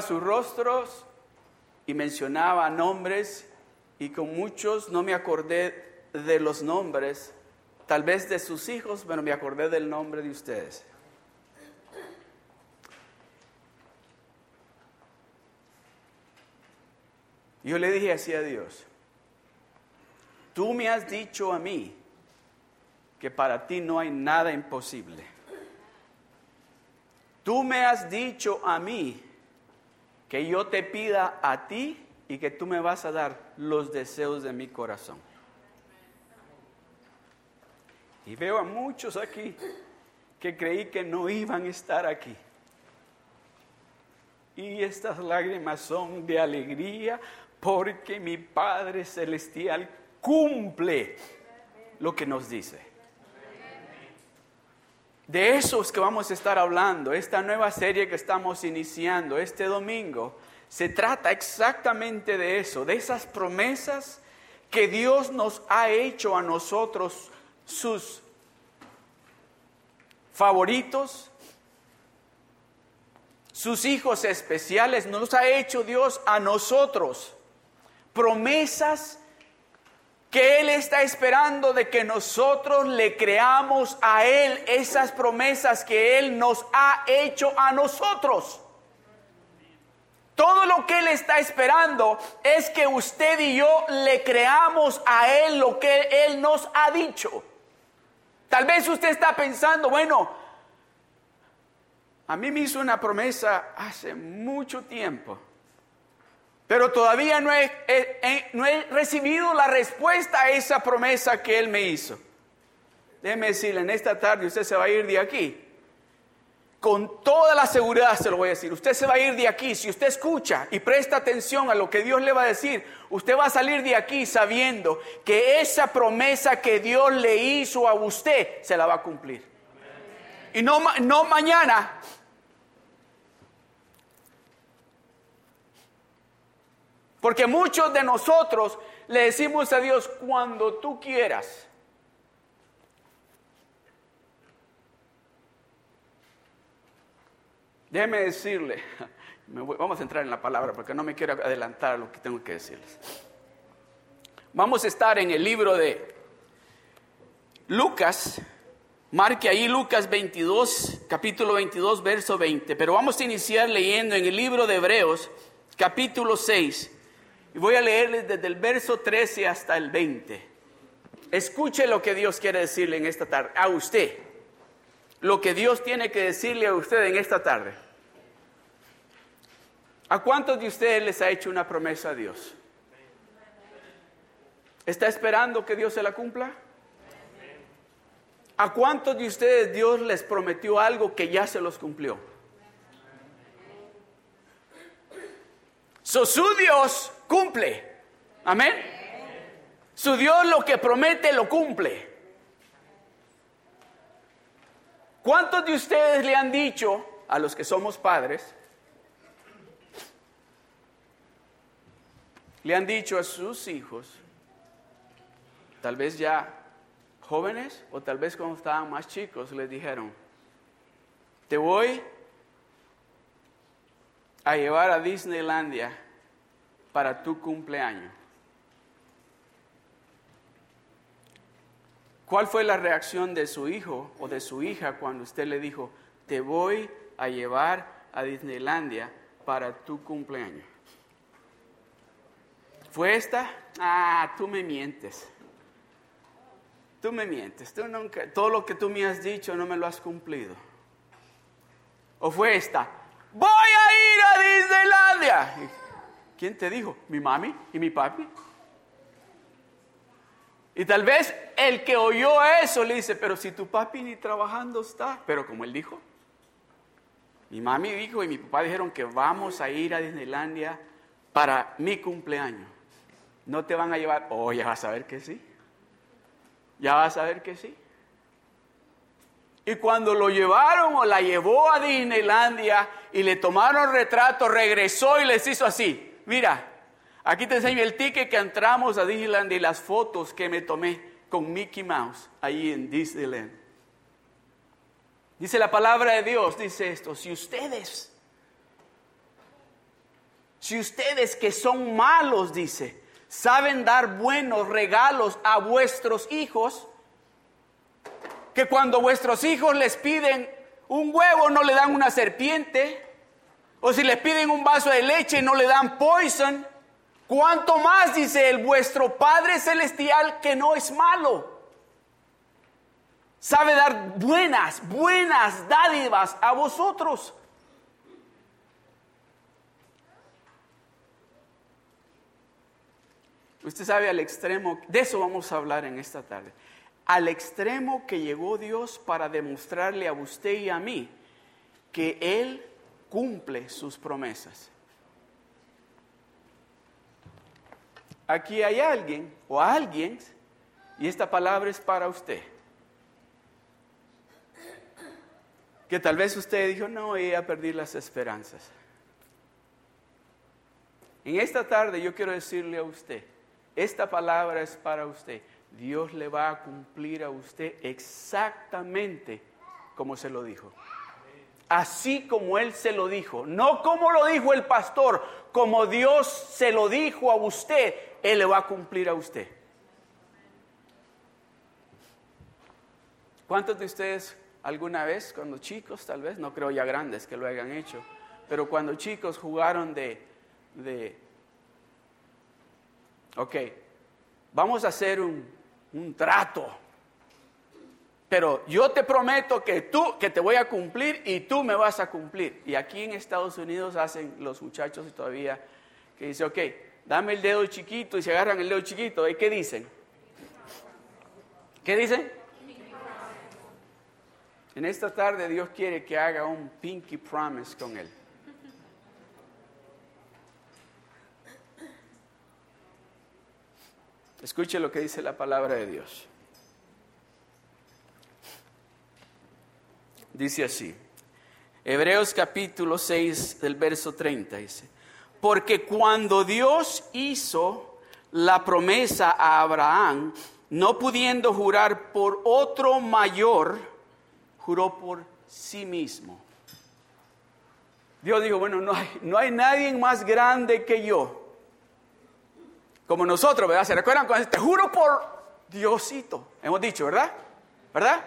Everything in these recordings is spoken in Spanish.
Sus rostros y mencionaba nombres y con muchos no me acordé de los nombres, tal vez de sus hijos, pero me acordé del nombre de ustedes. Yo le dije así a Dios, tú me has dicho a mí que para ti no hay nada imposible. Tú me has dicho a mí que yo te pida a ti y que tú me vas a dar los deseos de mi corazón. Y veo a muchos aquí que creí que no iban a estar aquí. Y estas lágrimas son de alegría porque mi Padre Celestial cumple lo que nos dice. De eso es que vamos a estar hablando, esta nueva serie que estamos iniciando este domingo se trata exactamente de eso, de esas promesas que Dios nos ha hecho a nosotros, sus favoritos, sus hijos especiales, nos ha hecho Dios a nosotros. Promesas que Él está esperando de que nosotros le creamos a Él esas promesas que Él nos ha hecho a nosotros. Todo lo que Él está esperando es que usted y yo le creamos a Él lo que Él nos ha dicho. Tal vez usted está pensando, bueno, a mí me hizo una promesa hace mucho tiempo, pero todavía no he, recibido la respuesta a esa promesa que Él me hizo. Déjeme decirle, en esta tarde usted se va a ir de aquí con toda la seguridad se lo voy a decir. Usted se va a ir de aquí. Si usted escucha y presta atención a lo que Dios le va a decir, usted va a salir de aquí sabiendo que esa promesa que Dios le hizo a usted se la va a cumplir. Y no, no mañana. Porque muchos de nosotros le decimos a Dios cuando tú quieras. Déjeme decirle, vamos a entrar en la palabra porque no me quiero adelantar lo que tengo que decirles. Vamos a estar en el libro de Lucas, marque ahí Lucas 22, capítulo 22, verso 20, pero vamos a iniciar leyendo en el libro de Hebreos, capítulo 6, y voy a leerles desde el verso 13 hasta el 20. Escuche lo que Dios quiere decirle en esta tarde, a usted lo que Dios tiene que decirle a usted en esta tarde. ¿A cuántos de ustedes les ha hecho una promesa a Dios? ¿Está esperando que Dios se la cumpla? ¿A cuántos de ustedes Dios les prometió algo que ya se los cumplió? su Dios cumple. Amén. Su Dios lo que promete lo cumple. ¿Cuántos de ustedes le han dicho a los que somos padres, le han dicho a sus hijos, tal vez ya jóvenes o tal vez cuando estaban más chicos, les dijeron, te voy a llevar a Disneylandia para tu cumpleaños? ¿Cuál fue la reacción de su hijo o de su hija cuando usted le dijo, te voy a llevar a Disneylandia para tu cumpleaños? ¿Fue esta? Ah, tú me mientes. Tú me mientes. Tú nunca, todo lo que tú me has dicho no me lo has cumplido. ¿O fue esta? Voy a ir a Disneylandia. ¿Quién te dijo? ¿Mi mami y mi papi? Y tal vez el que oyó eso le dice, pero si tu papi ni trabajando está, pero como él dijo, mi mami dijo y mi papá dijeron que vamos a ir a Disneylandia para mi cumpleaños. No te van a llevar, oh, ya vas a ver que sí. Ya vas a ver que sí. Y cuando lo llevaron o la llevó a Disneylandia y le tomaron retrato, regresó y les hizo así. Mira, Aquí te enseño el ticket que entramos a Disneyland y las fotos que me tomé con Mickey Mouse ahí en Disneyland. Dice la palabra de Dios, dice esto, si ustedes, si ustedes que son malos, dice, saben dar buenos regalos a vuestros hijos, que cuando vuestros hijos les piden un huevo no le dan una serpiente, o si les piden un vaso de leche no le dan poison, cuánto más dice el vuestro Padre Celestial que no es malo. Sabe dar buenas, buenas dádivas a vosotros. Usted sabe al extremo, de eso vamos a hablar en esta tarde, al extremo que llegó Dios para demostrarle a usted y a mí que Él cumple sus promesas. Aquí hay alguien o alguien, y esta palabra es para usted, que tal vez usted dijo, no, voy a perder las esperanzas. En esta tarde yo quiero decirle a usted, esta palabra es para usted. Dios le va a cumplir a usted exactamente como se lo dijo. Así como Él se lo dijo. No como lo dijo el pastor, como Dios se lo dijo a usted, Él le va a cumplir a usted. ¿Cuántos de ustedes alguna vez, cuando chicos, tal vez, no creo ya grandes que lo hayan hecho, pero cuando chicos jugaron de, de ok, vamos a hacer un, un trato. Pero yo te prometo que tú, que te voy a cumplir y tú me vas a cumplir. Y aquí en Estados Unidos hacen los muchachos todavía que dicen, ok, dame el dedo chiquito y se agarran el dedo chiquito. ¿Y qué dicen? ¿Qué dicen? En esta tarde Dios quiere que haga un pinky promise con Él. Escuche lo que dice la palabra de Dios. Dice así, Hebreos capítulo 6 del verso 30 dice, porque cuando Dios hizo la promesa a Abraham, no pudiendo jurar por otro mayor, juró por sí mismo. Dios dijo, bueno, no hay, no hay nadie más grande que yo. Como nosotros, ¿verdad? ¿Se recuerdan cuando te juro por Diosito? Hemos dicho, ¿verdad? ¿Verdad?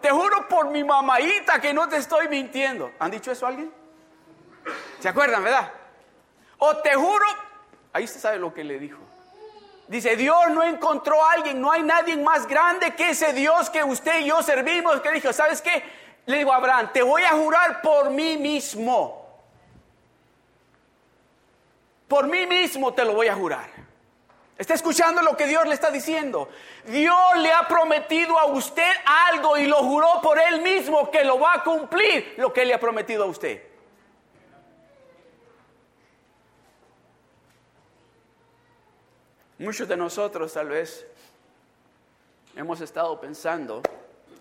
Te juro por mi mamaita que no te estoy mintiendo. ¿Han dicho eso alguien? ¿Se acuerdan, verdad? O te juro, ahí se sabe lo que le dijo. Dice, Dios no encontró a alguien, no hay nadie más grande que ese Dios que usted y yo servimos, que dijo, ¿sabes qué? Le digo a Abraham, te voy a jurar por mí mismo. Por mí mismo te lo voy a jurar. ¿Está escuchando lo que Dios le está diciendo? Dios le ha prometido a usted algo y lo juró por él mismo que lo va a cumplir lo que le ha prometido a usted. Muchos de nosotros tal vez hemos estado pensando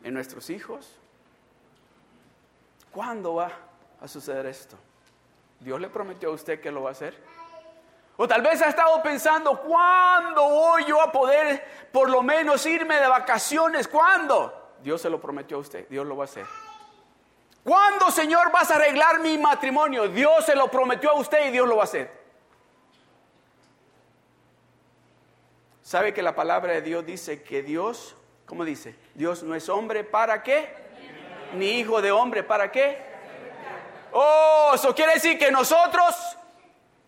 en nuestros hijos. ¿Cuándo va a suceder esto? ¿Dios le prometió a usted que lo va a hacer? O tal vez ha estado pensando, ¿cuándo voy yo a poder por lo menos irme de vacaciones? ¿Cuándo? Dios se lo prometió a usted, Dios lo va a hacer. ¿Cuándo, Señor, vas a arreglar mi matrimonio? Dios se lo prometió a usted y Dios lo va a hacer. ¿Sabe que la palabra de Dios dice que Dios, ¿cómo dice? Dios no es hombre para qué? Ni hijo de hombre para qué? Oh, eso quiere decir que nosotros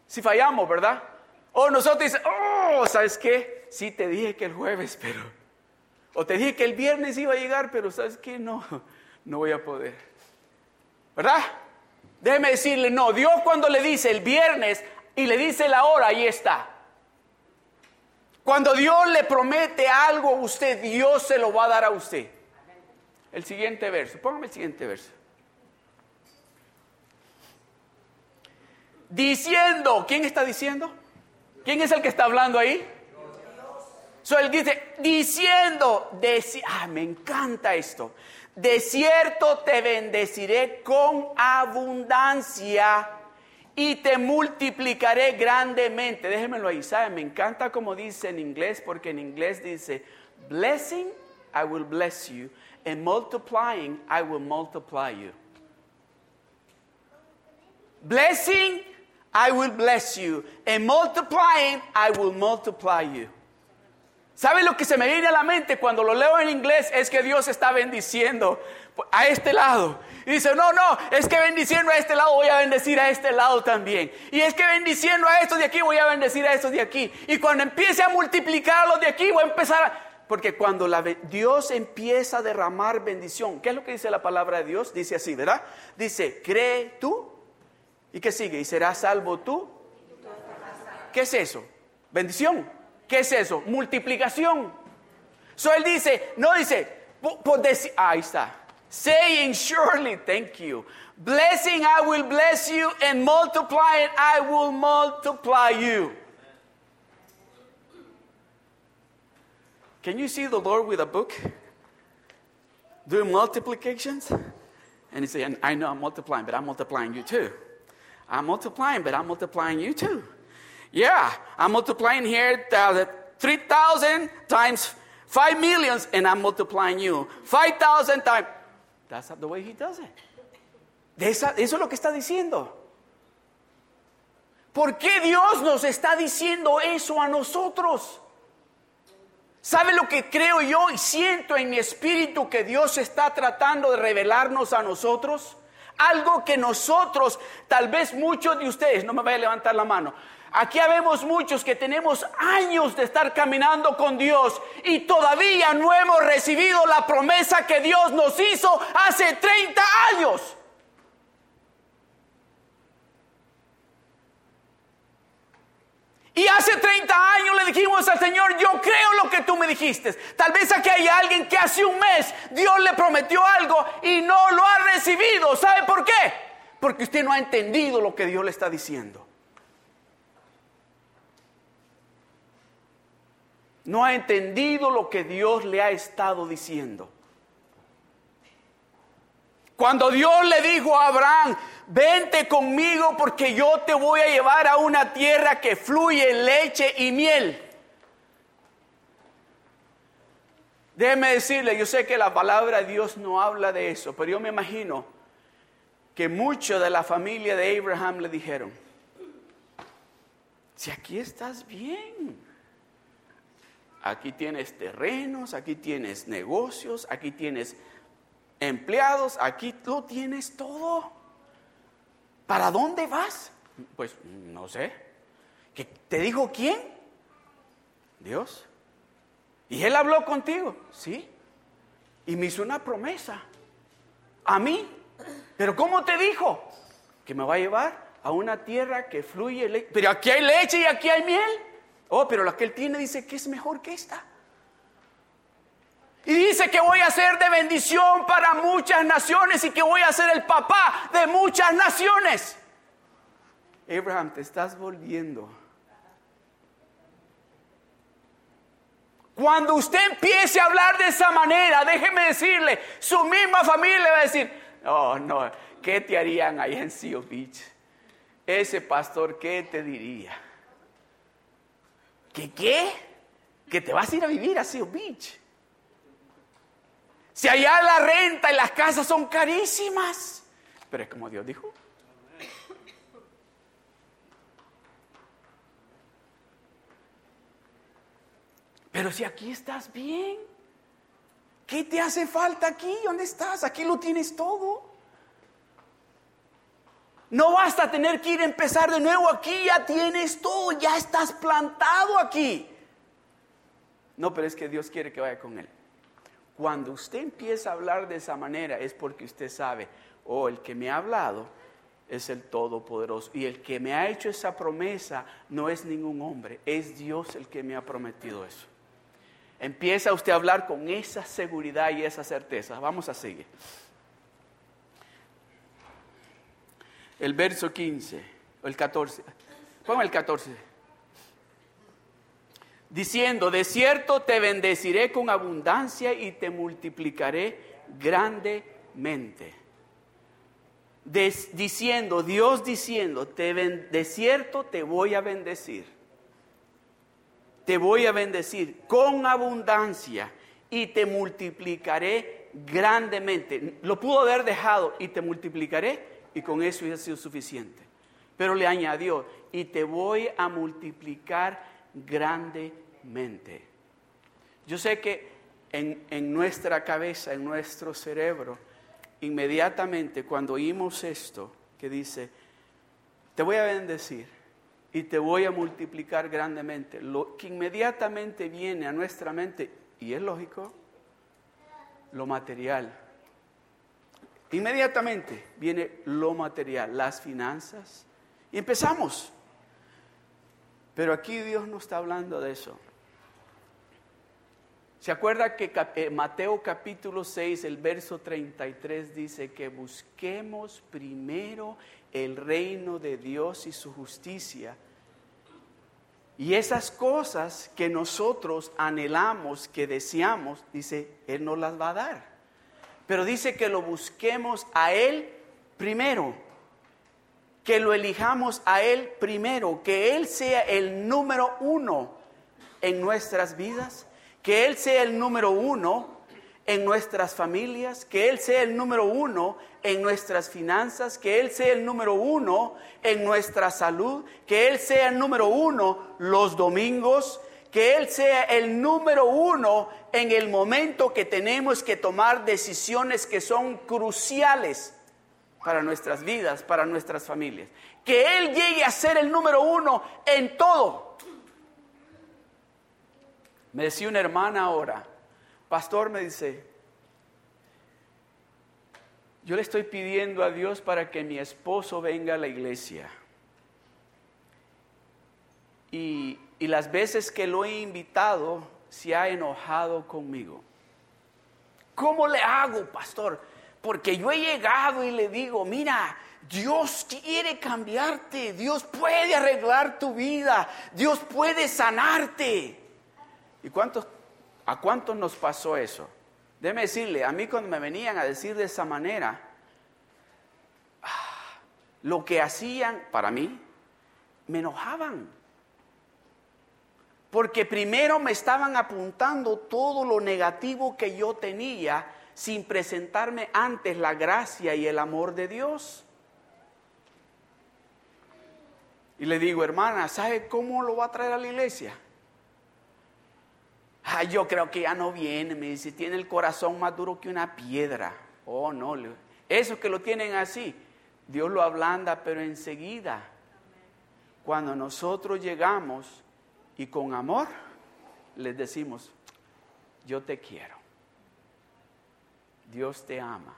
si fallamos, ¿verdad? O nosotros dicen, oh, ¿sabes qué? Sí, te dije que el jueves, pero... O te dije que el viernes iba a llegar, pero ¿sabes qué? No, no voy a poder. ¿Verdad? Déjeme decirle, no, Dios cuando le dice el viernes y le dice la hora, ahí está. Cuando Dios le promete algo a usted, Dios se lo va a dar a usted. El siguiente verso, póngame el siguiente verso. Diciendo, ¿quién está diciendo? ¿Quién es el que está hablando ahí? So, él dice, diciendo, ah, me encanta esto. De cierto te bendeciré con abundancia y te multiplicaré grandemente. Déjenmelo ahí, ¿saben? Me encanta como dice en inglés, porque en inglés dice, blessing, I will bless you, and multiplying, I will multiply you. Blessing, I will bless you. And multiplying, I will multiply you. ¿Sabe lo que se me viene a la mente cuando lo leo en inglés? Es que Dios está bendiciendo a este lado. Y dice, no, no, es que bendiciendo a este lado voy a bendecir a este lado también. Y es que bendiciendo a estos de aquí voy a bendecir a estos de aquí. Y cuando empiece a multiplicar a los de aquí voy a empezar a... Porque cuando Dios empieza a derramar bendición, ¿qué es lo que dice la palabra de Dios? Dice así, ¿verdad? Dice, cree tú. ¿Y qué sigue? ¿Y serás salvo tú? ¿Qué es eso? Bendición. ¿Qué es eso? Multiplicación. So él dice, no dice, por, decir, ahí está. Saying surely, thank you. Blessing, I will bless you, and multiplying, I will multiply you. Can you see the Lord with a book doing multiplications? And he said, I know I'm multiplying, but I'm multiplying you too. I'm multiplying, but I'm multiplying you too. Yeah, I'm multiplying here uh, 3,000 times 5 millions, and I'm multiplying you. 5,000 times. That's the way he does it. Eso es lo que está diciendo. ¿Por qué Dios nos está diciendo eso a nosotros? ¿Sabe lo que creo yo y siento en mi espíritu que Dios está tratando de revelarnos a nosotros? Algo que nosotros, tal vez muchos de ustedes, no me vaya a levantar la mano, Aquí habemos muchos que tenemos años de estar caminando con Dios y todavía no hemos recibido la promesa que Dios nos hizo hace 30 años. Y hace 30 años le dijimos al Señor, yo creo lo que tú me dijiste. Tal vez aquí hay alguien que hace un mes Dios le prometió algo y no lo ha recibido. ¿Sabe por qué? Porque usted no ha entendido lo que Dios le está diciendo. no ha entendido lo que Dios le ha estado diciendo. Cuando Dios le dijo a Abraham, vente conmigo porque yo te voy a llevar a una tierra que fluye leche y miel. Déjeme decirle, yo sé que la palabra de Dios no habla de eso, pero yo me imagino que muchos de la familia de Abraham le dijeron, si aquí estás bien, Aquí tienes terrenos, aquí tienes negocios, aquí tienes empleados, aquí tú tienes todo. ¿Para dónde vas? Pues no sé. ¿Qué ¿Te dijo quién? Dios. ¿Y él habló contigo? Sí. Y me hizo una promesa. A mí. ¿Pero cómo te dijo? Que me va a llevar a una tierra que fluye leche. Pero aquí hay leche y aquí hay miel. Oh, pero la que él tiene dice que es mejor que esta. Y dice que voy a ser de bendición para muchas naciones y que voy a ser el papá de muchas naciones. Abraham, te estás volviendo. Cuando usted empiece a hablar de esa manera, déjeme decirle, su misma familia le va a decir, oh no, ¿qué te harían ahí en Seal Beach? Ese pastor, ¿qué te diría? ¿Qué qué? Que te vas a ir a vivir a Seal Beach. Si allá la renta y las casas son carísimas. Pero es como Dios dijo. Pero si aquí estás bien, ¿qué te hace falta aquí? ¿Dónde estás? Aquí lo tienes todo. No basta tener que ir a empezar de nuevo aquí, ya tienes todo, ya estás plantado aquí. No, pero es que Dios quiere que vaya con Él. Cuando usted empieza a hablar de esa manera es porque usted sabe, oh, el que me ha hablado es el Todopoderoso. Y el que me ha hecho esa promesa no es ningún hombre, es Dios el que me ha prometido eso. Empieza usted a hablar con esa seguridad y esa certeza. Vamos a seguir. el verso 15, o el 14. Ponga el 14. Diciendo, de cierto te bendeciré con abundancia y te multiplicaré grandemente. diciendo, Dios diciendo, te de cierto te voy a bendecir. Te voy a bendecir con abundancia y te multiplicaré grandemente. Lo pudo haber dejado y te multiplicaré y con eso hubiera sido suficiente. Pero le añadió, y te voy a multiplicar grandemente. Yo sé que en, en nuestra cabeza, en nuestro cerebro, inmediatamente cuando oímos esto, que dice, te voy a bendecir y te voy a multiplicar grandemente, lo que inmediatamente viene a nuestra mente, y es lógico, lo material. Inmediatamente viene lo material, las finanzas, y empezamos. Pero aquí Dios no está hablando de eso. ¿Se acuerda que eh, Mateo capítulo 6, el verso 33 dice que busquemos primero el reino de Dios y su justicia? Y esas cosas que nosotros anhelamos, que deseamos, dice, Él nos las va a dar. Pero dice que lo busquemos a Él primero, que lo elijamos a Él primero, que Él sea el número uno en nuestras vidas que Él sea el número uno en nuestras familias, que Él sea el número uno en nuestras finanzas, que Él sea el número uno en nuestra salud, que Él sea el número uno los domingos, que Él sea el número uno en el momento que tenemos que tomar decisiones que son cruciales para nuestras vidas, para nuestras familias. Que Él llegue a ser el número uno en todo. Me decía una hermana ahora, pastor me dice, yo le estoy pidiendo a Dios para que mi esposo venga a la iglesia. Y, y las veces que lo he invitado, se ha enojado conmigo. ¿Cómo le hago, pastor? Porque yo he llegado y le digo, mira, Dios quiere cambiarte, Dios puede arreglar tu vida, Dios puede sanarte. ¿Y cuántos, a cuántos nos pasó eso? Déjeme decirle, a mí cuando me venían a decir de esa manera, ah, lo que hacían para mí, me enojaban. Porque primero me estaban apuntando todo lo negativo que yo tenía sin presentarme antes la gracia y el amor de Dios. Y le digo, hermana, ¿sabe cómo lo va a traer a la iglesia? Ay, yo creo que ya no viene, me dice, tiene el corazón más duro que una piedra. Oh, no, esos que lo tienen así, Dios lo ablanda, pero enseguida, cuando nosotros llegamos y con amor les decimos, yo te quiero, Dios te ama,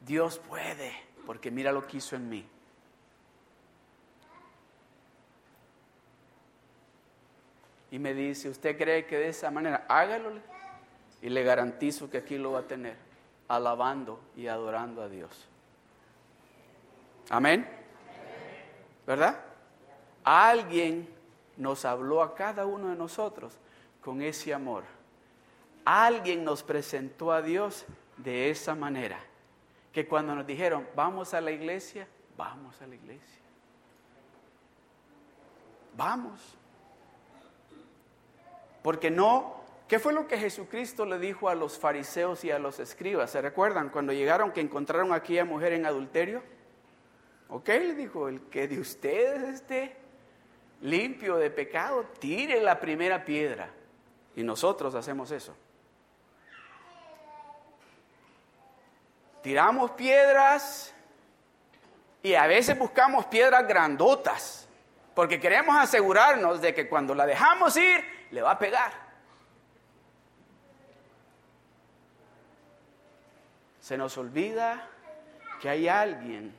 Dios puede, porque mira lo que hizo en mí. Y me dice, ¿usted cree que de esa manera? Hágalo y le garantizo que aquí lo va a tener, alabando y adorando a Dios. Amén. ¿Verdad? Alguien nos habló a cada uno de nosotros con ese amor. Alguien nos presentó a Dios de esa manera. Que cuando nos dijeron, vamos a la iglesia, vamos a la iglesia. Vamos. Porque no, ¿qué fue lo que Jesucristo le dijo a los fariseos y a los escribas? ¿Se recuerdan cuando llegaron que encontraron a aquella mujer en adulterio? ¿Ok? Le dijo, el que de ustedes esté limpio de pecado, tire la primera piedra. Y nosotros hacemos eso. Tiramos piedras y a veces buscamos piedras grandotas, porque queremos asegurarnos de que cuando la dejamos ir, le va a pegar. Se nos olvida que hay alguien.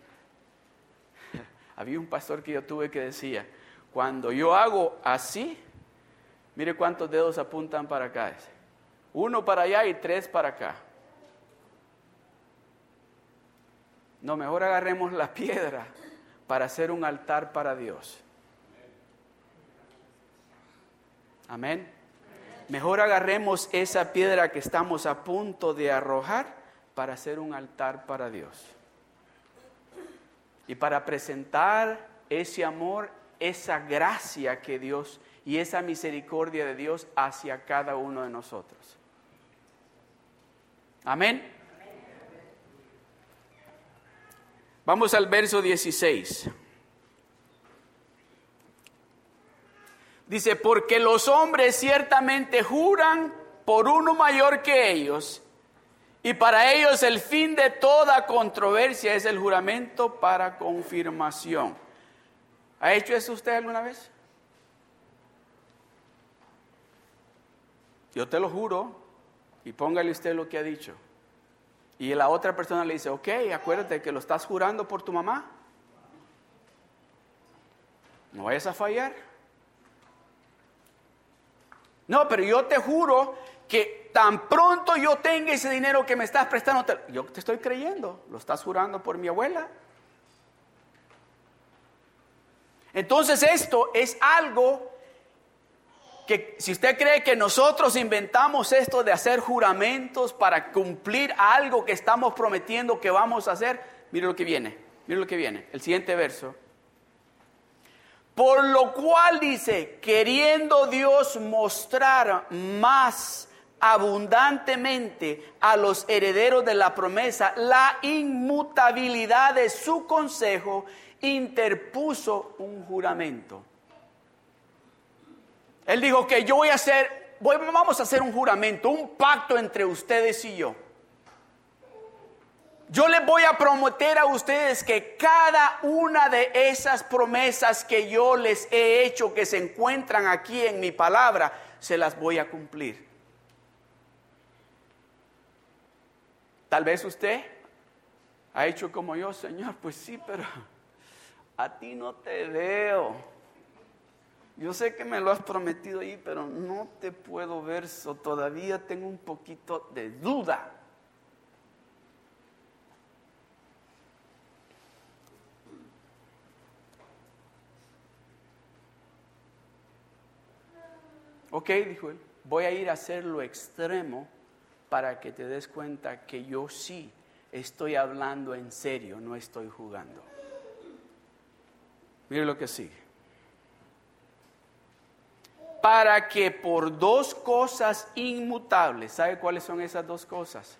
Había un pastor que yo tuve que decía, cuando yo hago así, mire cuántos dedos apuntan para acá. Uno para allá y tres para acá. No, mejor agarremos la piedra para hacer un altar para Dios. Amén. Mejor agarremos esa piedra que estamos a punto de arrojar para hacer un altar para Dios. Y para presentar ese amor, esa gracia que Dios y esa misericordia de Dios hacia cada uno de nosotros. Amén. Vamos al verso 16. Dice, porque los hombres ciertamente juran por uno mayor que ellos, y para ellos el fin de toda controversia es el juramento para confirmación. ¿Ha hecho eso usted alguna vez? Yo te lo juro, y póngale usted lo que ha dicho. Y la otra persona le dice, ok, acuérdate que lo estás jurando por tu mamá. No vayas a fallar. No, pero yo te juro que tan pronto yo tenga ese dinero que me estás prestando, yo te estoy creyendo, lo estás jurando por mi abuela. Entonces esto es algo que si usted cree que nosotros inventamos esto de hacer juramentos para cumplir algo que estamos prometiendo que vamos a hacer, mire lo que viene, mire lo que viene, el siguiente verso. Por lo cual dice, queriendo Dios mostrar más abundantemente a los herederos de la promesa la inmutabilidad de su consejo, interpuso un juramento él dijo que yo voy a hacer, vamos a hacer un juramento, un pacto entre ustedes y yo. Yo les voy a prometer a ustedes que cada una de esas promesas que yo les he hecho, que se encuentran aquí en mi palabra, se las voy a cumplir. Tal vez usted ha hecho como yo, Señor, pues sí, pero a ti no te veo. Yo sé que me lo has prometido ahí, pero no te puedo ver, so todavía tengo un poquito de duda. Ok, dijo él, voy a ir a hacer lo extremo para que te des cuenta que yo sí estoy hablando en serio, no estoy jugando. Mire lo que sigue para que por dos cosas inmutables, ¿sabe cuáles son esas dos cosas?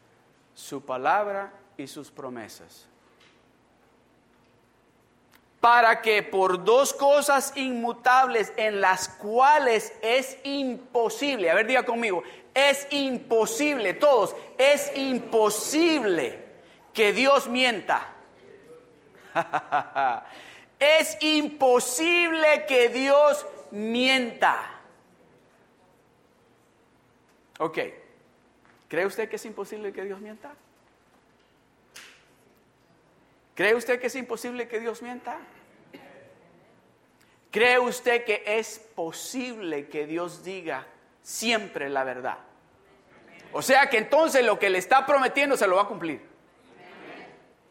Su palabra y sus promesas. Para que por dos cosas inmutables en las cuales es imposible, a ver, diga conmigo, es imposible, todos, es imposible que Dios mienta. es imposible que Dios mienta. Ok, ¿cree usted que es imposible que Dios mienta? ¿Cree usted que es imposible que Dios mienta? ¿Cree usted que es posible que Dios diga siempre la verdad? O sea que entonces lo que le está prometiendo se lo va a cumplir.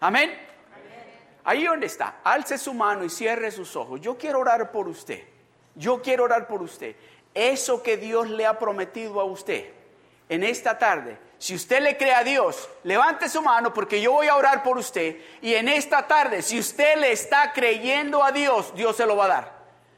Amén. Ahí donde está, alce su mano y cierre sus ojos. Yo quiero orar por usted. Yo quiero orar por usted. Eso que Dios le ha prometido a usted, en esta tarde, si usted le cree a Dios, levante su mano porque yo voy a orar por usted. Y en esta tarde, si usted le está creyendo a Dios, Dios se lo va a dar.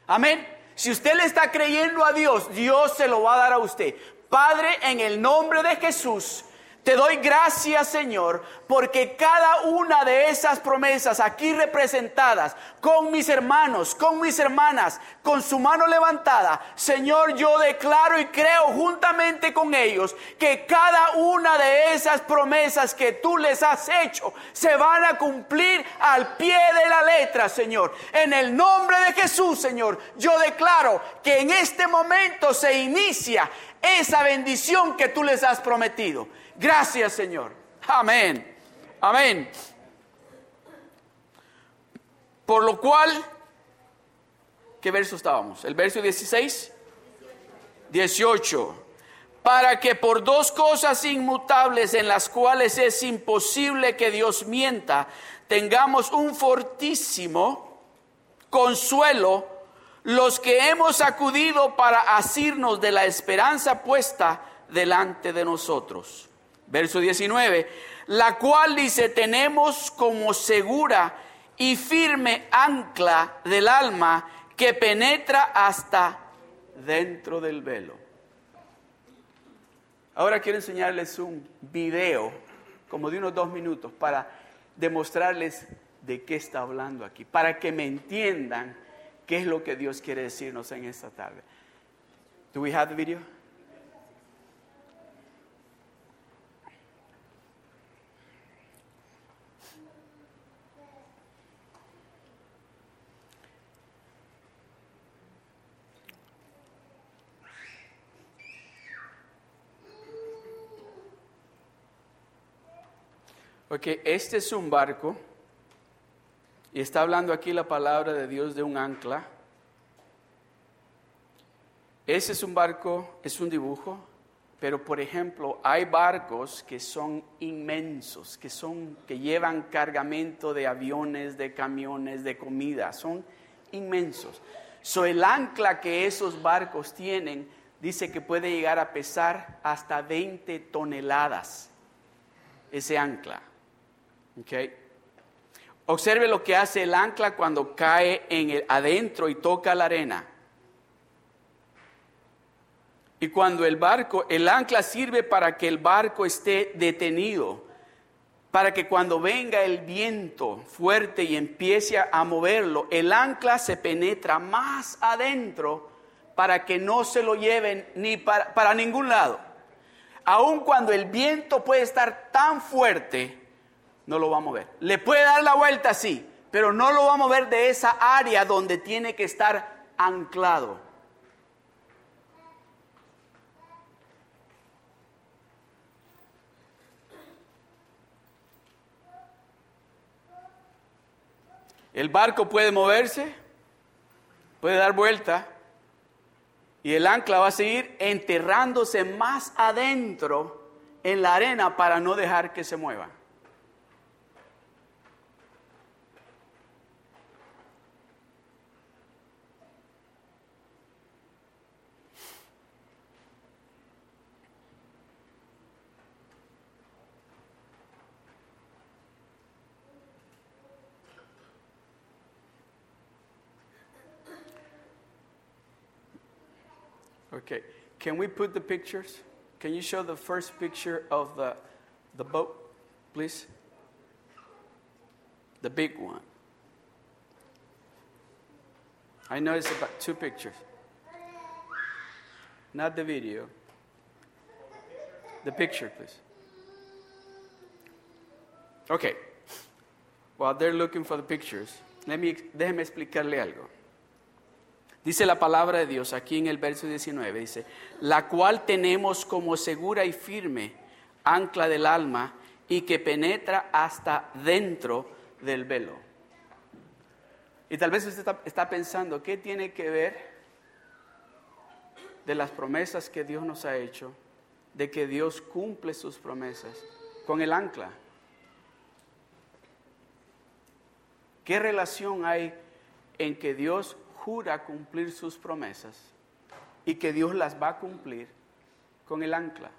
Amén. Si usted le está creyendo a Dios, Dios se lo va a dar a usted. Padre, en el nombre de Jesús, te doy gracias, Señor, porque cada una de esas promesas aquí representadas, con mis hermanos, con mis hermanas, con su mano levantada, Señor, yo declaro y creo juntamente con ellos que cada una de esas promesas que tú les has hecho se van a cumplir al pie de la letra, Señor. En el nombre de Jesús, Señor, yo declaro que en este momento se inicia esa bendición que tú les has prometido. Gracias, Señor. Amén. Amén. Por lo cual, ¿qué verso estábamos? ¿El verso 16? 18. Para que por dos cosas inmutables en las cuales es imposible que Dios mienta, tengamos un fortísimo consuelo los que hemos acudido para asirnos de la esperanza puesta delante de nosotros verso 19, la cual dice, tenemos como segura y firme ancla del alma que penetra hasta dentro del velo. Ahora quiero enseñarles un video como de unos dos minutos, para demostrarles de qué está hablando aquí, para que me entiendan qué es lo que Dios quiere decirnos en esta tarde. Do we have the video? Porque este es un barco y está hablando aquí la palabra de Dios de un ancla. Ese es un barco, es un dibujo, pero por ejemplo, hay barcos que son inmensos, que son que llevan cargamento de aviones, de camiones, de comida, son inmensos. So el ancla que esos barcos tienen dice que puede llegar a pesar hasta 20 toneladas ese ancla. Okay. Observe lo que hace el ancla cuando cae en el, adentro y toca la arena. Y cuando el barco, el ancla sirve para que el barco esté detenido, para que cuando venga el viento fuerte y empiece a moverlo, el ancla se penetra más adentro para que no se lo lleven ni para, para ningún lado. Aun cuando el viento puede estar tan fuerte, no lo va a mover. Le puede dar la vuelta, sí, pero no lo va a mover de esa área donde tiene que estar anclado. El barco puede moverse, puede dar vuelta y el ancla va a seguir enterrándose más adentro en la arena para no dejar que se mueva. Okay, can we put the pictures? Can you show the first picture of the, the boat, please? The big one. I know it's about two pictures. Not the video. The picture, please. Okay. While they're looking for the pictures, let me, déjeme explicarle algo. Dice la palabra de Dios aquí en el verso 19, dice, la cual tenemos como segura y firme ancla del alma y que penetra hasta dentro del velo. Y tal vez usted está, está pensando, ¿qué tiene que ver de las promesas que Dios nos ha hecho, de que Dios cumple sus promesas con el ancla? ¿Qué relación hay en que Dios jura cumplir sus promesas y que Dios las va a cumplir con el ancla.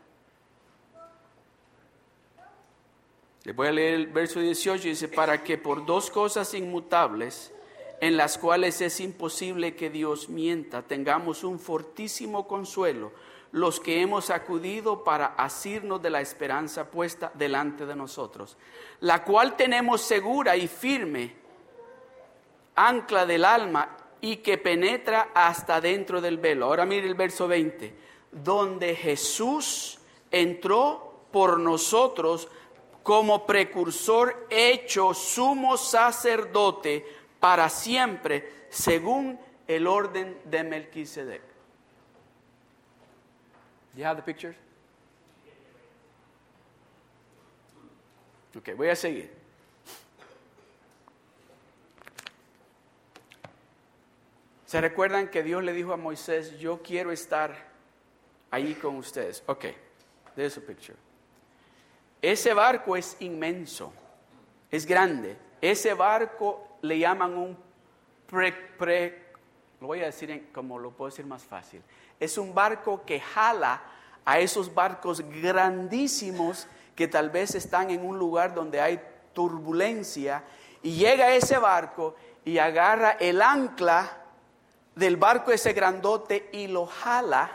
Le voy a leer el verso 18, dice, para que por dos cosas inmutables, en las cuales es imposible que Dios mienta, tengamos un fortísimo consuelo, los que hemos acudido para asirnos de la esperanza puesta delante de nosotros, la cual tenemos segura y firme, ancla del alma, y que penetra hasta dentro del velo. Ahora mire el verso 20, donde Jesús entró por nosotros como precursor hecho sumo sacerdote para siempre, según el orden de Melquisedec. Do you have the pictures? Ok, voy a seguir. ¿Se recuerdan que Dios le dijo a Moisés, yo quiero estar ahí con ustedes? Ok, there's a picture. Ese barco es inmenso, es grande. Ese barco le llaman un pre, pre lo voy a decir como lo puedo decir más fácil. Es un barco que jala a esos barcos grandísimos que tal vez están en un lugar donde hay turbulencia y llega ese barco y agarra el ancla del barco ese grandote y lo jala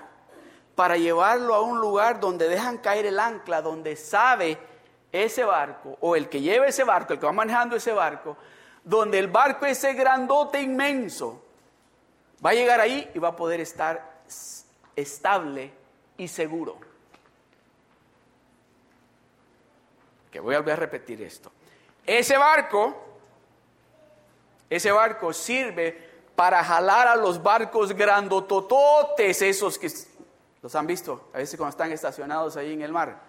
para llevarlo a un lugar donde dejan caer el ancla, donde sabe ese barco, o el que lleva ese barco, el que va manejando ese barco, donde el barco ese grandote inmenso va a llegar ahí y va a poder estar estable y seguro. Que voy a volver a repetir esto. Ese barco, ese barco sirve para jalar a los barcos grandotototes, esos que los han visto a veces cuando están estacionados ahí en el mar.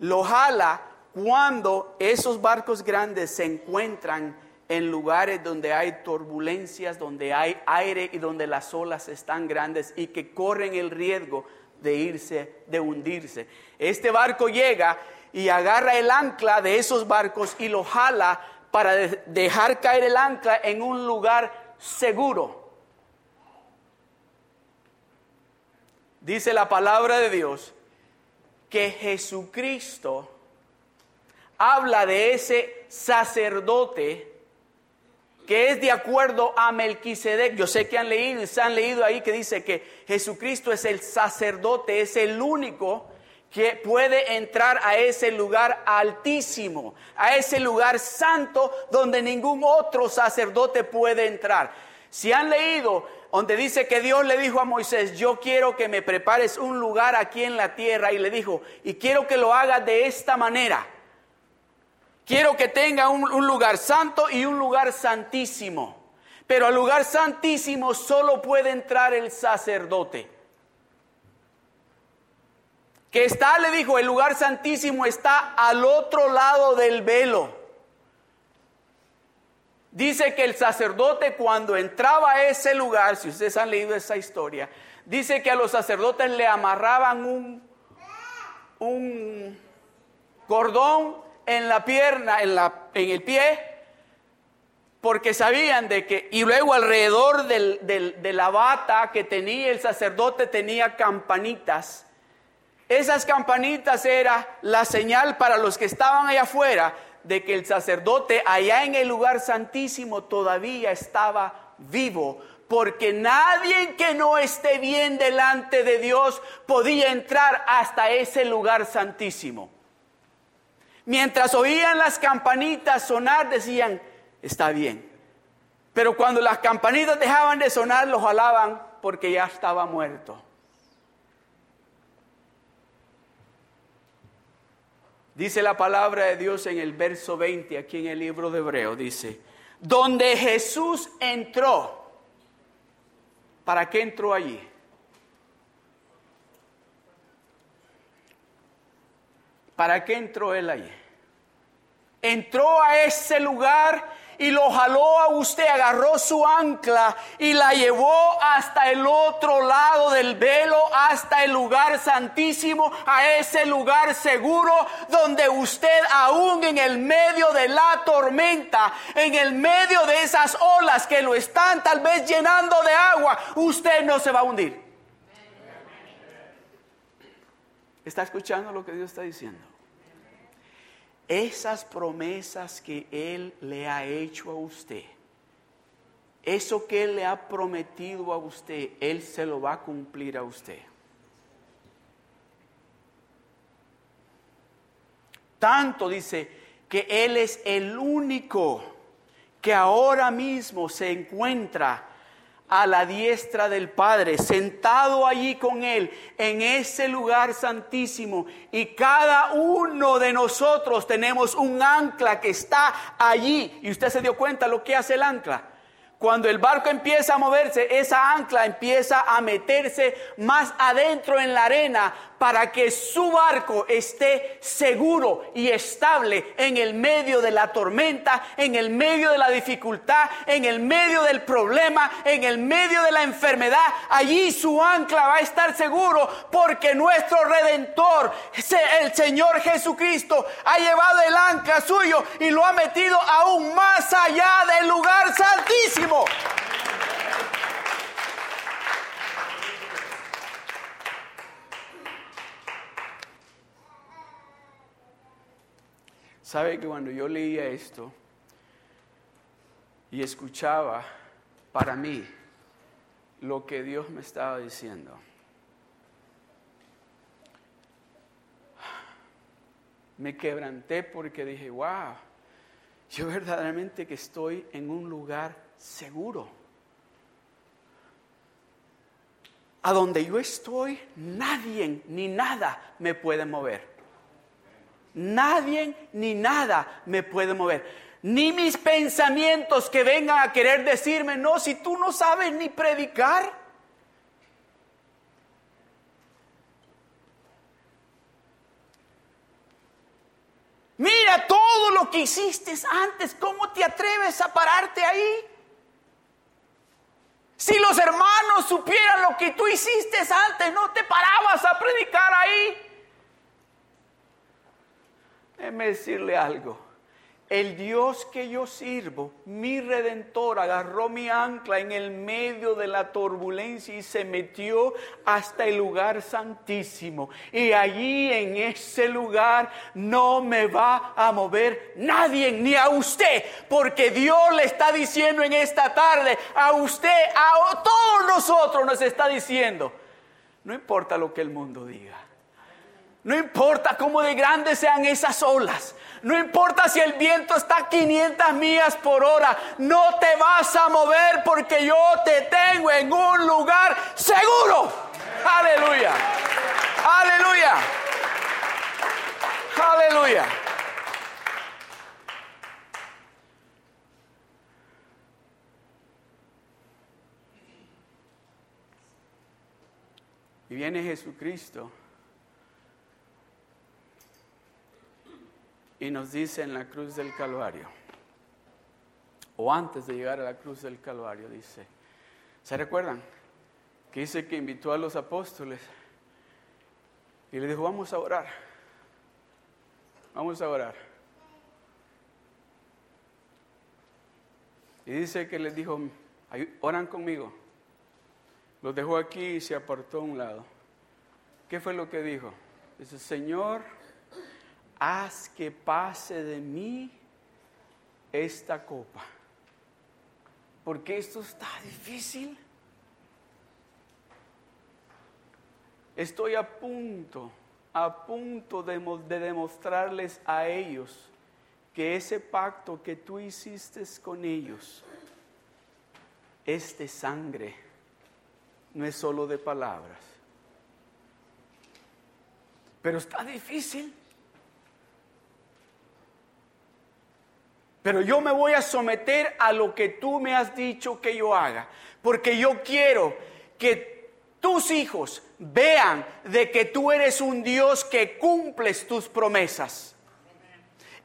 Lo jala cuando esos barcos grandes se encuentran en lugares donde hay turbulencias, donde hay aire y donde las olas están grandes y que corren el riesgo de irse, de hundirse. Este barco llega y agarra el ancla de esos barcos y lo jala para dejar caer el ancla en un lugar seguro. Dice la palabra de Dios que Jesucristo habla de ese sacerdote que es de acuerdo a Melquisedec. Yo sé que han leído y se han leído ahí que dice que Jesucristo es el sacerdote, es el único que puede entrar a ese lugar altísimo, a ese lugar santo donde ningún otro sacerdote puede entrar. Si han leído donde dice que Dios le dijo a Moisés, yo quiero que me prepares un lugar aquí en la tierra y le dijo, y quiero que lo hagas de esta manera. Quiero que tenga un, lugar santo y un lugar santísimo. Pero al lugar santísimo solo puede entrar el sacerdote. Que está, le dijo, el lugar santísimo está al otro lado del velo. Dice que el sacerdote cuando entraba a ese lugar, si ustedes han leído esa historia, dice que a los sacerdotes le amarraban un, un cordón en la pierna, en, la, en el pie, porque sabían de que, y luego alrededor de la bata que tenía el sacerdote tenía campanitas. Esas campanitas era la señal para los que estaban allá afuera de que el sacerdote allá en el lugar santísimo todavía estaba vivo, porque nadie que no esté bien delante de Dios podía entrar hasta ese lugar santísimo. Mientras oían las campanitas sonar, decían, está bien. Pero cuando las campanitas dejaban de sonar, los jalaban porque ya estaba muerto. Dice la palabra de Dios en el verso 20, aquí en el libro de Hebreo, dice, donde Jesús entró. ¿Para qué entró allí? ¿Para qué entró él allí? Entró a ese lugar y lo jaló a usted, agarró su ancla y la llevó hasta el otro lado del velo, hasta el lugar santísimo, a ese lugar seguro donde usted aún en el medio de la tormenta, en el medio de esas olas que lo están tal vez llenando de agua, usted no se va a hundir. ¿Está escuchando lo que Dios está diciendo? Esas promesas que Él le ha hecho a usted, eso que Él le ha prometido a usted, Él se lo va a cumplir a usted. Tanto dice que Él es el único que ahora mismo se encuentra a la diestra del Padre, sentado allí con Él, en ese lugar santísimo. Y cada uno de nosotros tenemos un ancla que está allí. Y usted se dio cuenta lo que hace el ancla. Cuando el barco empieza a moverse, esa ancla empieza a meterse más adentro en la arena para que su barco esté seguro y estable en el medio de la tormenta, en el medio de la dificultad, en el medio del problema, en el medio de la enfermedad. Allí su ancla va a estar seguro porque nuestro redentor, el Señor Jesucristo, ha llevado el ancla suyo y lo ha metido aún más allá del lugar santísimo. Sabe que cuando yo leía esto y escuchaba para mí lo que Dios me estaba diciendo, me quebranté porque dije, wow, yo verdaderamente que estoy en un lugar seguro. A donde yo estoy, nadie ni nada me puede mover. Nadie ni nada me puede mover. Ni mis pensamientos que vengan a querer decirme, no, si tú no sabes ni predicar. Mira todo lo que hiciste antes, ¿cómo te atreves a pararte ahí? Si los hermanos supieran lo que tú hiciste antes, no te parabas a predicar ahí. Déjeme decirle algo. El Dios que yo sirvo, mi redentor, agarró mi ancla en el medio de la turbulencia y se metió hasta el lugar santísimo. Y allí en ese lugar no me va a mover nadie, ni a usted, porque Dios le está diciendo en esta tarde, a usted, a todos nosotros nos está diciendo, no importa lo que el mundo diga. No importa cómo de grandes sean esas olas. No importa si el viento está a 500 millas por hora. No te vas a mover porque yo te tengo en un lugar seguro. Aleluya. Aleluya. Aleluya. Y viene Jesucristo. Y nos dice en la cruz del Calvario, o antes de llegar a la cruz del Calvario, dice, ¿se recuerdan? Que dice que invitó a los apóstoles y le dijo, vamos a orar, vamos a orar. Y dice que les dijo, oran conmigo. Los dejó aquí y se apartó a un lado. ¿Qué fue lo que dijo? Dice, Señor, haz que pase de mí esta copa. Porque esto está difícil. Estoy a punto, a punto de, demostrarles a ellos que ese pacto que tú hiciste con ellos es de sangre, no es solo de palabras. Pero está difícil. Pero yo me voy a someter a lo que tú me has dicho que yo haga. Porque yo quiero que tus hijos vean de que tú eres un Dios que cumples tus promesas.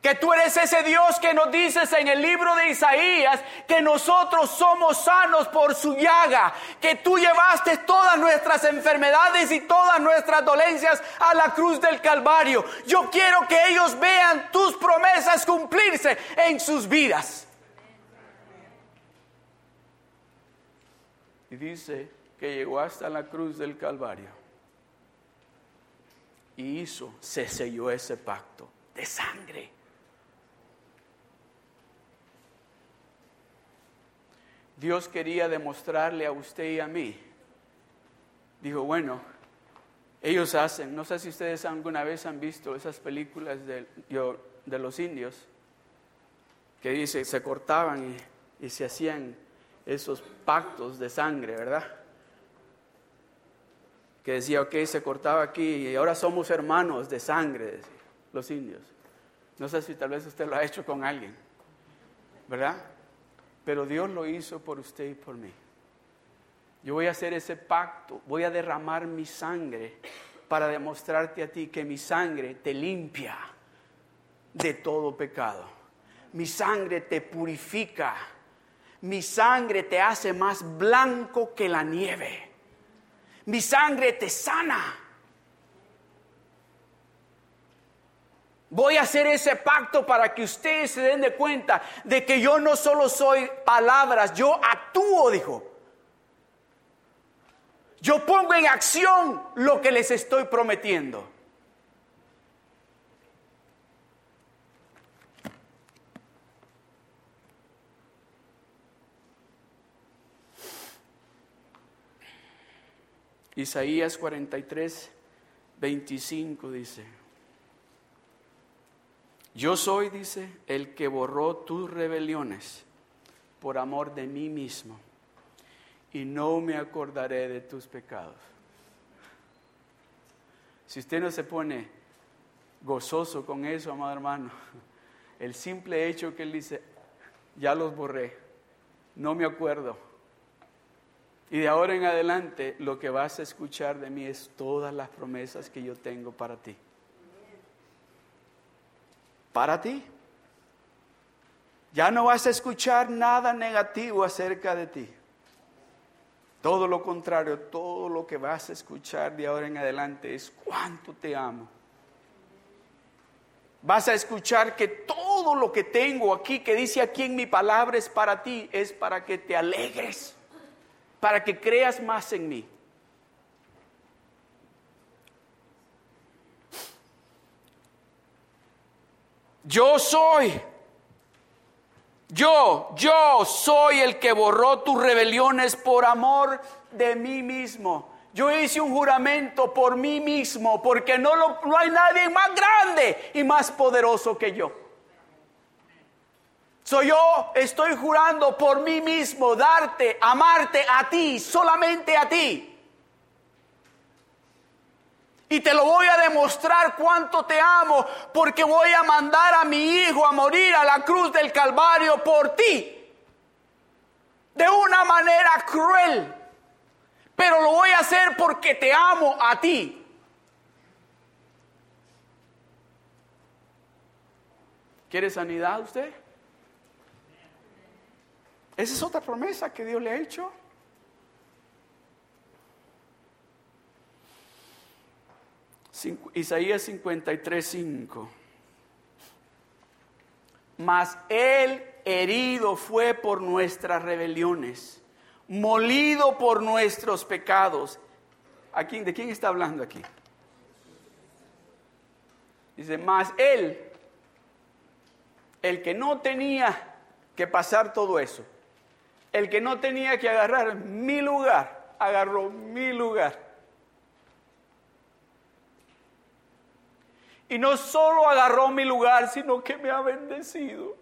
Que tú eres ese Dios que nos dices en el libro de Isaías que nosotros somos sanos por su llaga, que tú llevaste todas nuestras enfermedades y todas nuestras dolencias a la cruz del Calvario. Yo quiero que ellos vean tus promesas cumplirse en sus vidas. Y dice que llegó hasta la cruz del Calvario y hizo, se selló ese pacto de sangre Dios quería demostrarle a usted y a mí. Dijo, bueno, ellos hacen, no sé si ustedes alguna vez han visto esas películas de, de los indios, que dice, se cortaban y, se hacían esos pactos de sangre, ¿verdad? Que decía, ok, se cortaba aquí y ahora somos hermanos de sangre, los indios. No sé si tal vez usted lo ha hecho con alguien, ¿verdad? Pero Dios lo hizo por usted y por mí. Yo voy a hacer ese pacto, voy a derramar mi sangre para demostrarte a ti que mi sangre te limpia de todo pecado. Mi sangre te purifica. Mi sangre te hace más blanco que la nieve. Mi sangre te sana. Voy a hacer ese pacto para que ustedes se den de cuenta de que yo no solo soy palabras, yo actúo, dijo. Yo pongo en acción lo que les estoy prometiendo. Isaías 43, 25 dice. Yo soy, dice, el que borró tus rebeliones por amor de mí mismo y no me acordaré de tus pecados. Si usted no se pone gozoso con eso, amado hermano, el simple hecho que él dice, ya los borré, no me acuerdo. Y de ahora en adelante lo que vas a escuchar de mí es todas las promesas que yo tengo para ti. Para ti. Ya no vas a escuchar nada negativo acerca de ti. Todo lo contrario, todo lo que vas a escuchar de ahora en adelante es cuánto te amo. Vas a escuchar que todo lo que tengo aquí, que dice aquí en mi palabra, es para ti, es para que te alegres, para que creas más en mí. Yo soy yo, yo soy el que borró tus rebeliones por amor de mí mismo. Yo hice un juramento por mí mismo, porque no, no hay nadie más grande y más poderoso que yo. Soy yo, estoy jurando por mí mismo darte, amarte a ti, solamente a ti. Y te lo voy a demostrar cuánto te amo, porque voy a mandar a mi hijo a morir a la cruz del Calvario por ti. De una manera cruel. Pero lo voy a hacer porque te amo a ti. ¿Quiere sanidad usted? Esa es otra promesa que Dios le ha hecho. Isaías 53, 5. Mas él herido fue por nuestras rebeliones, molido por nuestros pecados. ¿De quién está hablando aquí? Dice, mas él, el que no tenía que pasar todo eso, el que no tenía que agarrar mi lugar, agarró mi lugar Y no solo agarró mi lugar, sino que me ha bendecido.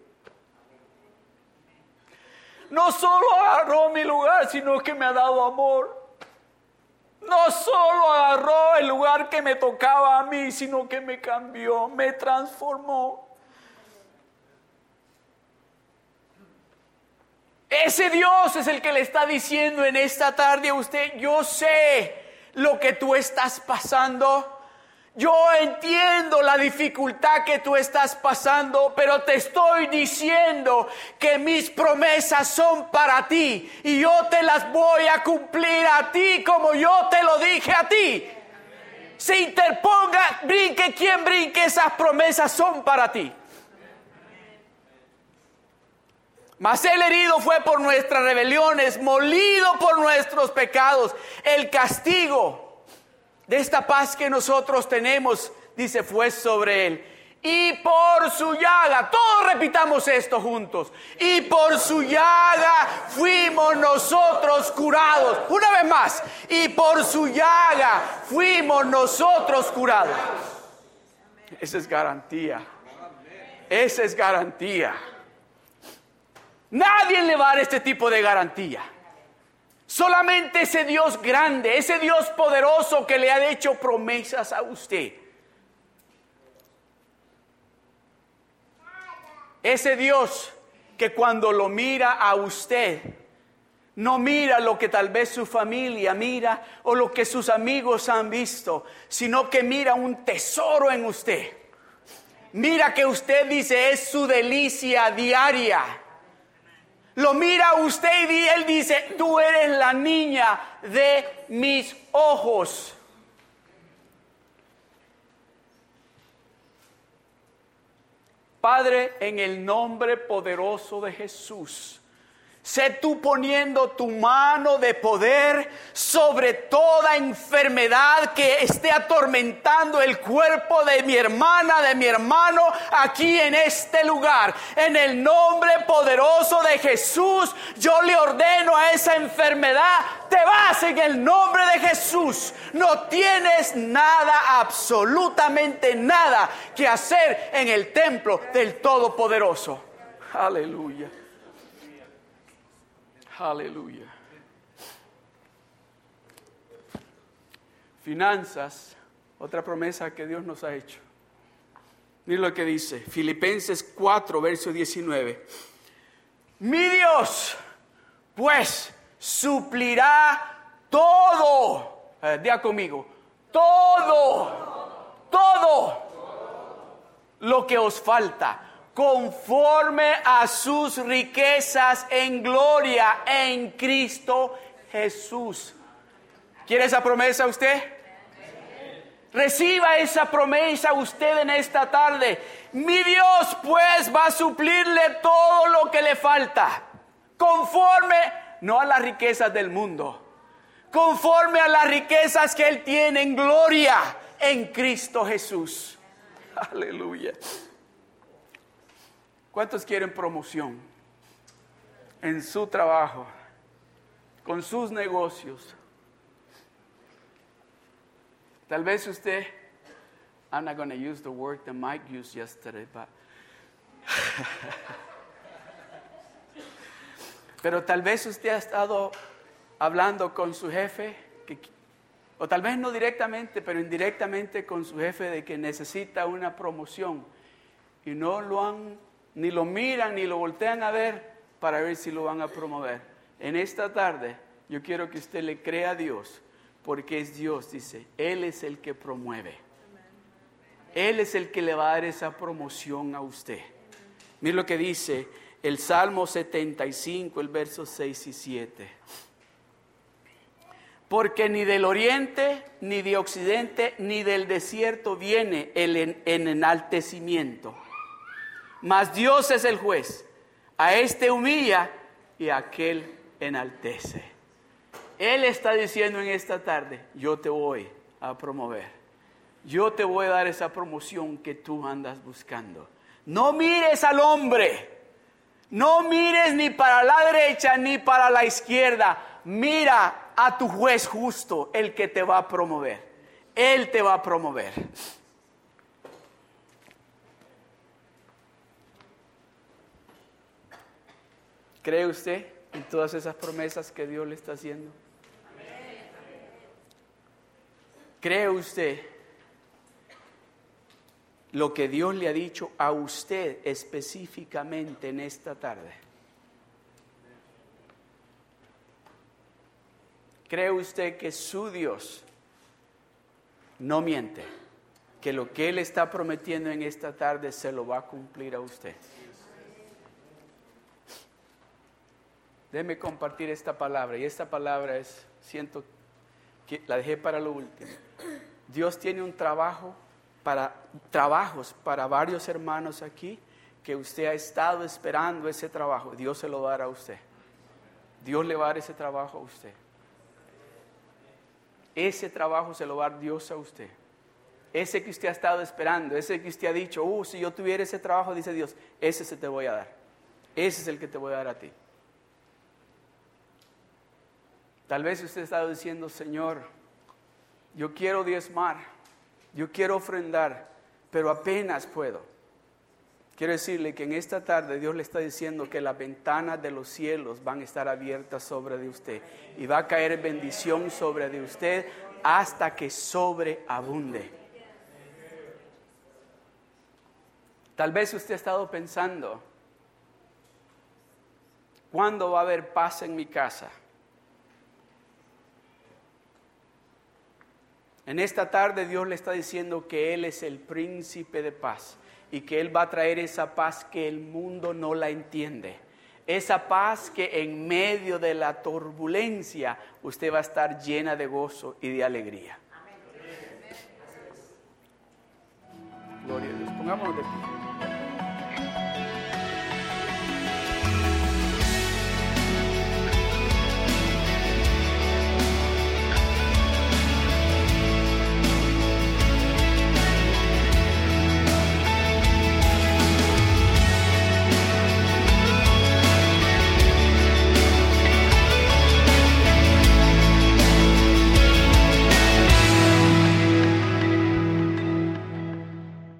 No solo agarró mi lugar, sino que me ha dado amor. No solo agarró el lugar que me tocaba a mí, sino que me cambió, me transformó. Ese Dios es el que le está diciendo en esta tarde a usted, yo sé lo que tú estás pasando. Yo entiendo la dificultad que tú estás pasando, pero te estoy diciendo que mis promesas son para ti y yo te las voy a cumplir a ti como yo te lo dije a ti. Se interponga, brinque quien brinque, esas promesas son para ti. Mas el herido fue por nuestras rebeliones, molido por nuestros pecados. El castigo de esta paz que nosotros tenemos, dice, fue sobre él. Y por su llaga, todos repitamos esto juntos, y por su llaga fuimos nosotros curados. Una vez más, y por su llaga fuimos nosotros curados. Esa es garantía. Esa es garantía. Nadie le va a dar este tipo de garantía. Solamente ese Dios grande, ese Dios poderoso que le ha hecho promesas a usted. Ese Dios que cuando lo mira a usted, no mira lo que tal vez su familia mira o lo que sus amigos han visto, sino que mira un tesoro en usted. Mira que usted dice es su delicia diaria lo mira usted y él dice, tú eres la niña de mis ojos. Padre, en el nombre poderoso de Jesús, Sé tú poniendo tu mano de poder sobre toda enfermedad que esté atormentando el cuerpo de mi hermana, de mi hermano, aquí en este lugar. En el nombre poderoso de Jesús, yo le ordeno a esa enfermedad, te vas en el nombre de Jesús. No tienes nada, absolutamente nada que hacer en el templo del Todopoderoso. Aleluya. Aleluya. Finanzas, otra promesa que Dios nos ha hecho. Miren lo que dice, Filipenses 4, verso 19. Mi Dios, pues, suplirá todo. Eh, conmigo, todo, todo lo que os falta conforme a sus riquezas en gloria en Cristo Jesús. ¿Quiere esa promesa usted? Reciba esa promesa usted en esta tarde. Mi Dios pues va a suplirle todo lo que le falta, conforme no a las riquezas del mundo, conforme a las riquezas que Él tiene en gloria en Cristo Jesús. Aleluya. ¿Cuántos quieren promoción en su trabajo, con sus negocios? Tal vez usted, I'm not going to use the word that Mike used yesterday, but Pero tal vez usted ha estado hablando con su jefe, o tal vez no directamente, pero indirectamente con su jefe de que necesita una promoción y no lo han ni lo miran ni lo voltean a ver para ver si lo van a promover. En esta tarde yo quiero que usted le crea a Dios, porque es Dios, dice, Él es el que promueve. Él es el que le va a dar esa promoción a usted. Mira lo que dice el Salmo 75, el verso 6 y 7. Porque ni del oriente, ni de occidente, ni del desierto viene el en enaltecimiento mas Dios es el juez. A este humilla y a aquel enaltece. Él está diciendo en esta tarde, yo te voy a promover. Yo te voy a dar esa promoción que tú andas buscando. No mires al hombre. No mires ni para la derecha ni para la izquierda. Mira a tu juez justo, el que te va a promover. Él te va a promover. ¿Cree usted en todas esas promesas que Dios le está haciendo? ¿Cree usted lo que Dios le ha dicho a usted específicamente en esta tarde? ¿Cree usted que su Dios no miente? Que lo que Él está prometiendo en esta tarde se lo va a cumplir a usted. Déjeme compartir esta palabra. Y esta palabra es, siento que la dejé para lo último. Dios tiene un trabajo para trabajos para varios hermanos aquí que usted ha estado esperando ese trabajo. Dios se lo va a dar a usted. Dios le va a dar ese trabajo a usted. Ese trabajo se lo va a dar Dios a usted. Ese que usted ha estado esperando, ese que usted ha dicho, uh, si yo tuviera ese trabajo, dice Dios, ese se te voy a dar. Ese es el que te voy a dar a ti. Tal vez usted ha estado diciendo, Señor, yo quiero diezmar, yo quiero ofrendar, pero apenas puedo. Quiero decirle que en esta tarde Dios le está diciendo que las ventanas de los cielos van a estar abiertas sobre de usted y va a caer bendición sobre de usted hasta que sobreabunde. Tal vez usted ha estado pensando, ¿cuándo va a haber paz en mi casa? En esta tarde Dios le está diciendo que Él es el príncipe de paz y que Él va a traer esa paz que el mundo no la entiende. Esa paz que en medio de la turbulencia usted va a estar llena de gozo y de alegría. Gloria a Dios. Pongámonos de pie.